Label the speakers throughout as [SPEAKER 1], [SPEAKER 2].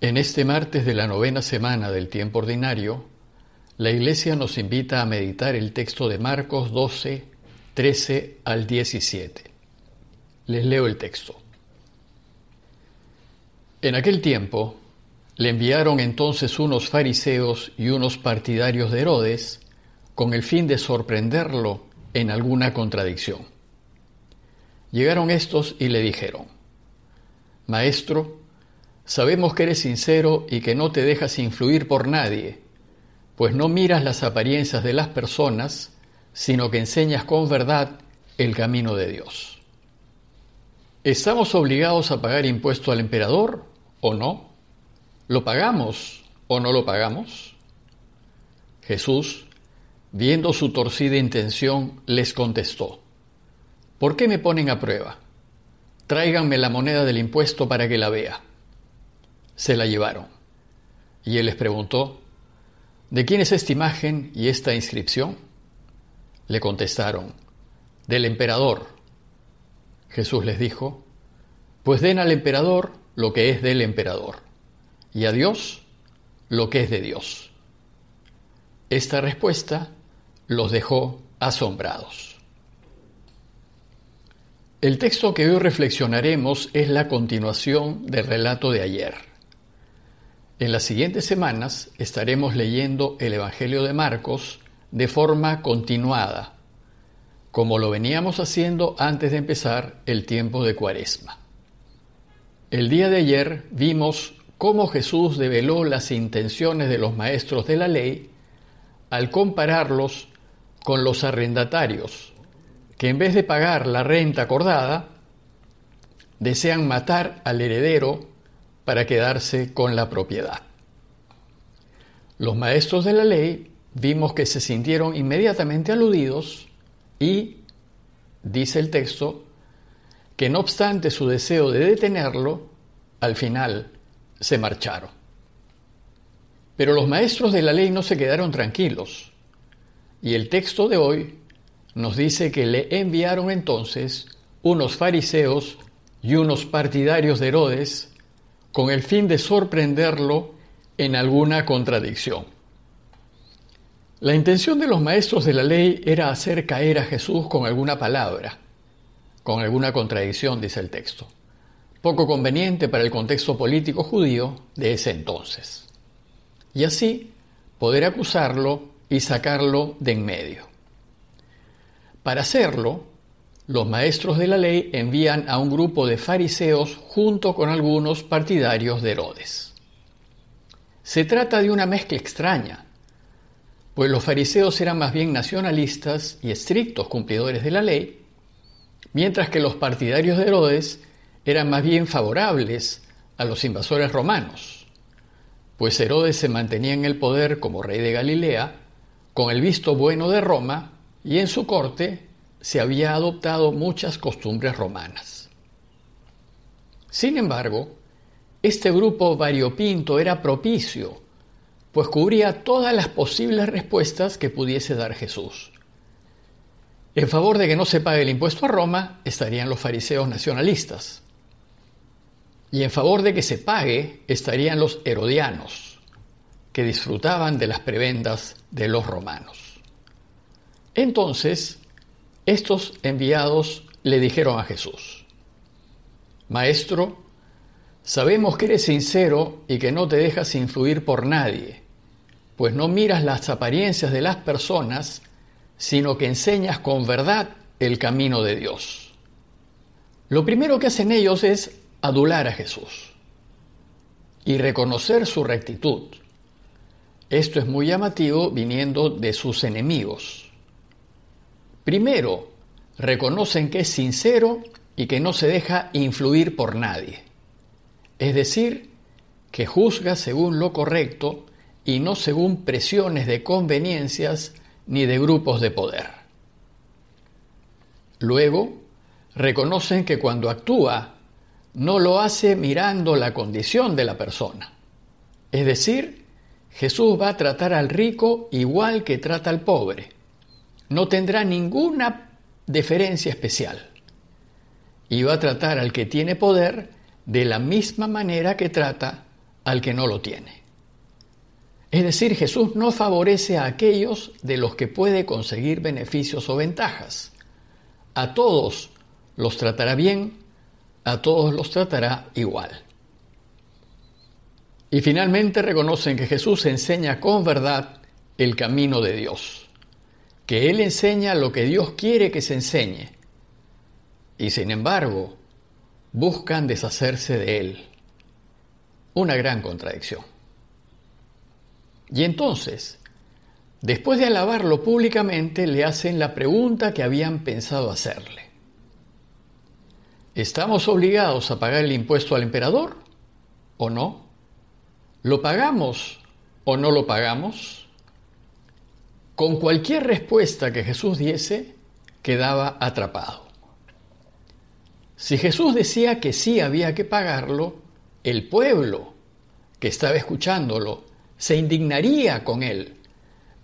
[SPEAKER 1] En este martes de la novena semana del tiempo ordinario, la Iglesia nos invita a meditar el texto de Marcos 12, 13 al 17. Les leo el texto. En aquel tiempo le enviaron entonces unos fariseos y unos partidarios de Herodes con el fin de sorprenderlo en alguna contradicción. Llegaron estos y le dijeron, Maestro, Sabemos que eres sincero y que no te dejas influir por nadie, pues no miras las apariencias de las personas, sino que enseñas con verdad el camino de Dios. ¿Estamos obligados a pagar impuesto al emperador o no? ¿Lo pagamos o no lo pagamos? Jesús, viendo su torcida intención, les contestó, ¿por qué me ponen a prueba? Tráiganme la moneda del impuesto para que la vea se la llevaron. Y él les preguntó, ¿de quién es esta imagen y esta inscripción? Le contestaron, del emperador. Jesús les dijo, pues den al emperador lo que es del emperador, y a Dios lo que es de Dios. Esta respuesta los dejó asombrados. El texto que hoy reflexionaremos es la continuación del relato de ayer. En las siguientes semanas estaremos leyendo el Evangelio de Marcos de forma continuada, como lo veníamos haciendo antes de empezar el tiempo de Cuaresma. El día de ayer vimos cómo Jesús develó las intenciones de los maestros de la ley al compararlos con los arrendatarios, que en vez de pagar la renta acordada, desean matar al heredero para quedarse con la propiedad. Los maestros de la ley vimos que se sintieron inmediatamente aludidos y, dice el texto, que no obstante su deseo de detenerlo, al final se marcharon. Pero los maestros de la ley no se quedaron tranquilos y el texto de hoy nos dice que le enviaron entonces unos fariseos y unos partidarios de Herodes con el fin de sorprenderlo en alguna contradicción. La intención de los maestros de la ley era hacer caer a Jesús con alguna palabra, con alguna contradicción, dice el texto, poco conveniente para el contexto político judío de ese entonces, y así poder acusarlo y sacarlo de en medio. Para hacerlo, los maestros de la ley envían a un grupo de fariseos junto con algunos partidarios de Herodes. Se trata de una mezcla extraña, pues los fariseos eran más bien nacionalistas y estrictos cumplidores de la ley, mientras que los partidarios de Herodes eran más bien favorables a los invasores romanos, pues Herodes se mantenía en el poder como rey de Galilea, con el visto bueno de Roma, y en su corte se había adoptado muchas costumbres romanas. Sin embargo, este grupo variopinto era propicio, pues cubría todas las posibles respuestas que pudiese dar Jesús. En favor de que no se pague el impuesto a Roma estarían los fariseos nacionalistas. Y en favor de que se pague estarían los herodianos, que disfrutaban de las prebendas de los romanos. Entonces, estos enviados le dijeron a Jesús, Maestro, sabemos que eres sincero y que no te dejas influir por nadie, pues no miras las apariencias de las personas, sino que enseñas con verdad el camino de Dios. Lo primero que hacen ellos es adular a Jesús y reconocer su rectitud. Esto es muy llamativo viniendo de sus enemigos. Primero, reconocen que es sincero y que no se deja influir por nadie. Es decir, que juzga según lo correcto y no según presiones de conveniencias ni de grupos de poder. Luego, reconocen que cuando actúa no lo hace mirando la condición de la persona. Es decir, Jesús va a tratar al rico igual que trata al pobre no tendrá ninguna deferencia especial y va a tratar al que tiene poder de la misma manera que trata al que no lo tiene. Es decir, Jesús no favorece a aquellos de los que puede conseguir beneficios o ventajas. A todos los tratará bien, a todos los tratará igual. Y finalmente reconocen que Jesús enseña con verdad el camino de Dios, que Él enseña lo que Dios quiere que se enseñe, y sin embargo buscan deshacerse de Él. Una gran contradicción. Y entonces, después de alabarlo públicamente, le hacen la pregunta que habían pensado hacerle. ¿Estamos obligados a pagar el impuesto al emperador o no? ¿Lo pagamos o no lo pagamos? Con cualquier respuesta que Jesús diese, quedaba atrapado. Si Jesús decía que sí había que pagarlo, el pueblo que estaba escuchándolo se indignaría con él,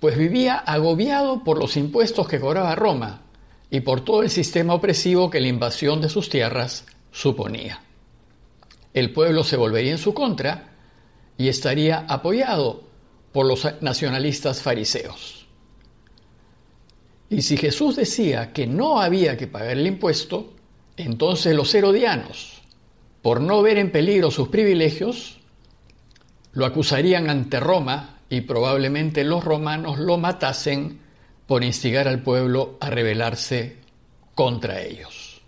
[SPEAKER 1] pues vivía agobiado por los impuestos que cobraba Roma y por todo el sistema opresivo que la invasión de sus tierras suponía. El pueblo se volvería en su contra y estaría apoyado por los nacionalistas fariseos. Y si Jesús decía que no había que pagar el impuesto, entonces los herodianos, por no ver en peligro sus privilegios, lo acusarían ante Roma y probablemente los romanos lo matasen por instigar al pueblo a rebelarse contra ellos.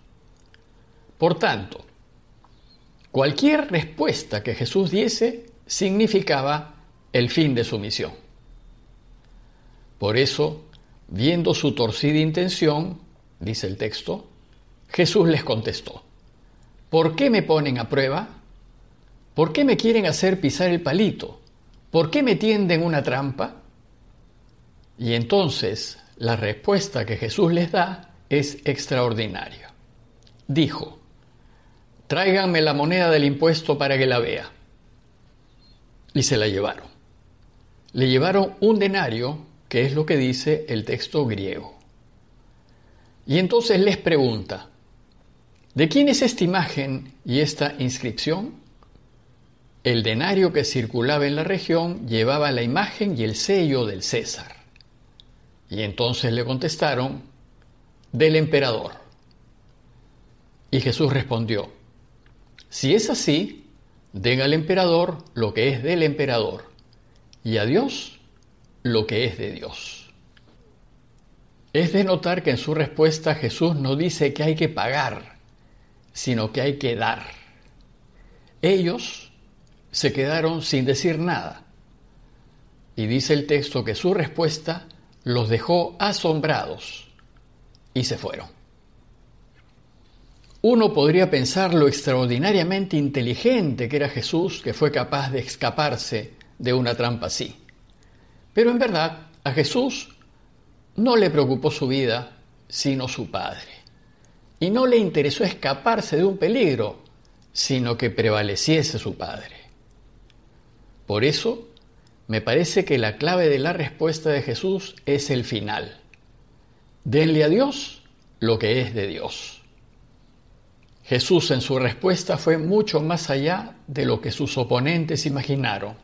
[SPEAKER 1] Por tanto, cualquier respuesta que Jesús diese significaba el fin de su misión. Por eso, viendo su torcida intención, dice el texto, Jesús les contestó, ¿por qué me ponen a prueba? ¿Por qué me quieren hacer pisar el palito? ¿Por qué me tienden una trampa? Y entonces la respuesta que Jesús les da es extraordinaria. Dijo, tráiganme la moneda del impuesto para que la vea. Y se la llevaron. Le llevaron un denario, que es lo que dice el texto griego. Y entonces les pregunta, ¿de quién es esta imagen y esta inscripción? El denario que circulaba en la región llevaba la imagen y el sello del César. Y entonces le contestaron, del emperador. Y Jesús respondió, si es así, den al emperador lo que es del emperador y a Dios lo que es de Dios. Es de notar que en su respuesta Jesús no dice que hay que pagar, sino que hay que dar. Ellos se quedaron sin decir nada. Y dice el texto que su respuesta los dejó asombrados y se fueron. Uno podría pensar lo extraordinariamente inteligente que era Jesús que fue capaz de escaparse de una trampa así. Pero en verdad a Jesús no le preocupó su vida, sino su Padre. Y no le interesó escaparse de un peligro, sino que prevaleciese su Padre. Por eso, me parece que la clave de la respuesta de Jesús es el final. Denle a Dios lo que es de Dios. Jesús en su respuesta fue mucho más allá de lo que sus oponentes imaginaron,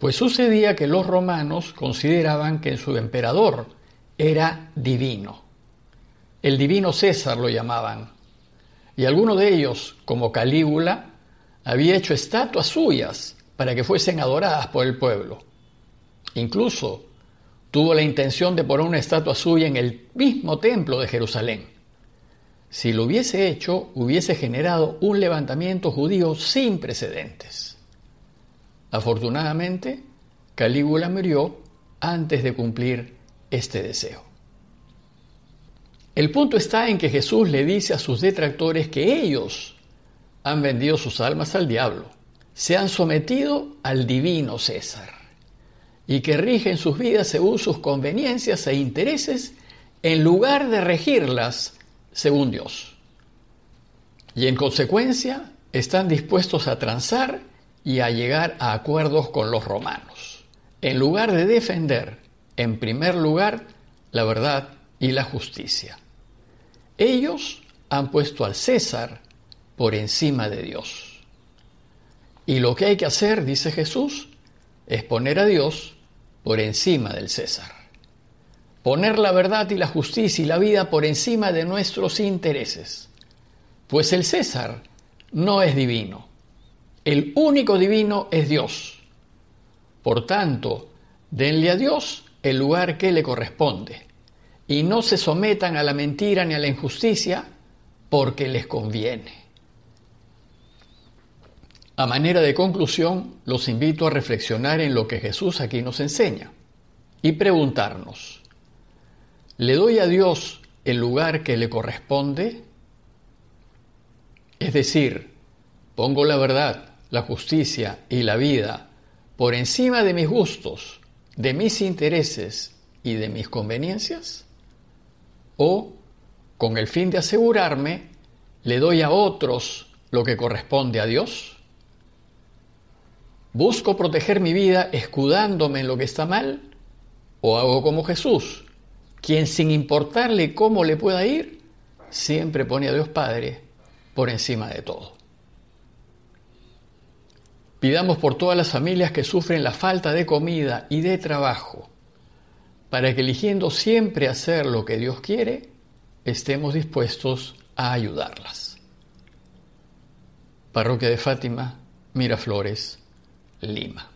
[SPEAKER 1] pues sucedía que los romanos consideraban que su emperador era divino. El divino César lo llamaban, y alguno de ellos, como Calígula, había hecho estatuas suyas para que fuesen adoradas por el pueblo. Incluso tuvo la intención de poner una estatua suya en el mismo templo de Jerusalén. Si lo hubiese hecho, hubiese generado un levantamiento judío sin precedentes. Afortunadamente, Calígula murió antes de cumplir este deseo. El punto está en que Jesús le dice a sus detractores que ellos han vendido sus almas al diablo se han sometido al divino César y que rigen sus vidas según sus conveniencias e intereses en lugar de regirlas según Dios. Y en consecuencia están dispuestos a transar y a llegar a acuerdos con los romanos, en lugar de defender, en primer lugar, la verdad y la justicia. Ellos han puesto al César por encima de Dios. Y lo que hay que hacer, dice Jesús, es poner a Dios por encima del César. Poner la verdad y la justicia y la vida por encima de nuestros intereses. Pues el César no es divino. El único divino es Dios. Por tanto, denle a Dios el lugar que le corresponde y no se sometan a la mentira ni a la injusticia porque les conviene. A manera de conclusión, los invito a reflexionar en lo que Jesús aquí nos enseña y preguntarnos, ¿le doy a Dios el lugar que le corresponde? Es decir, pongo la verdad, la justicia y la vida por encima de mis gustos, de mis intereses y de mis conveniencias? ¿O, con el fin de asegurarme, le doy a otros lo que corresponde a Dios? ¿Busco proteger mi vida escudándome en lo que está mal? ¿O hago como Jesús, quien sin importarle cómo le pueda ir, siempre pone a Dios Padre por encima de todo? Pidamos por todas las familias que sufren la falta de comida y de trabajo, para que eligiendo siempre hacer lo que Dios quiere, estemos dispuestos a ayudarlas. Parroquia de Fátima, Miraflores, Lima.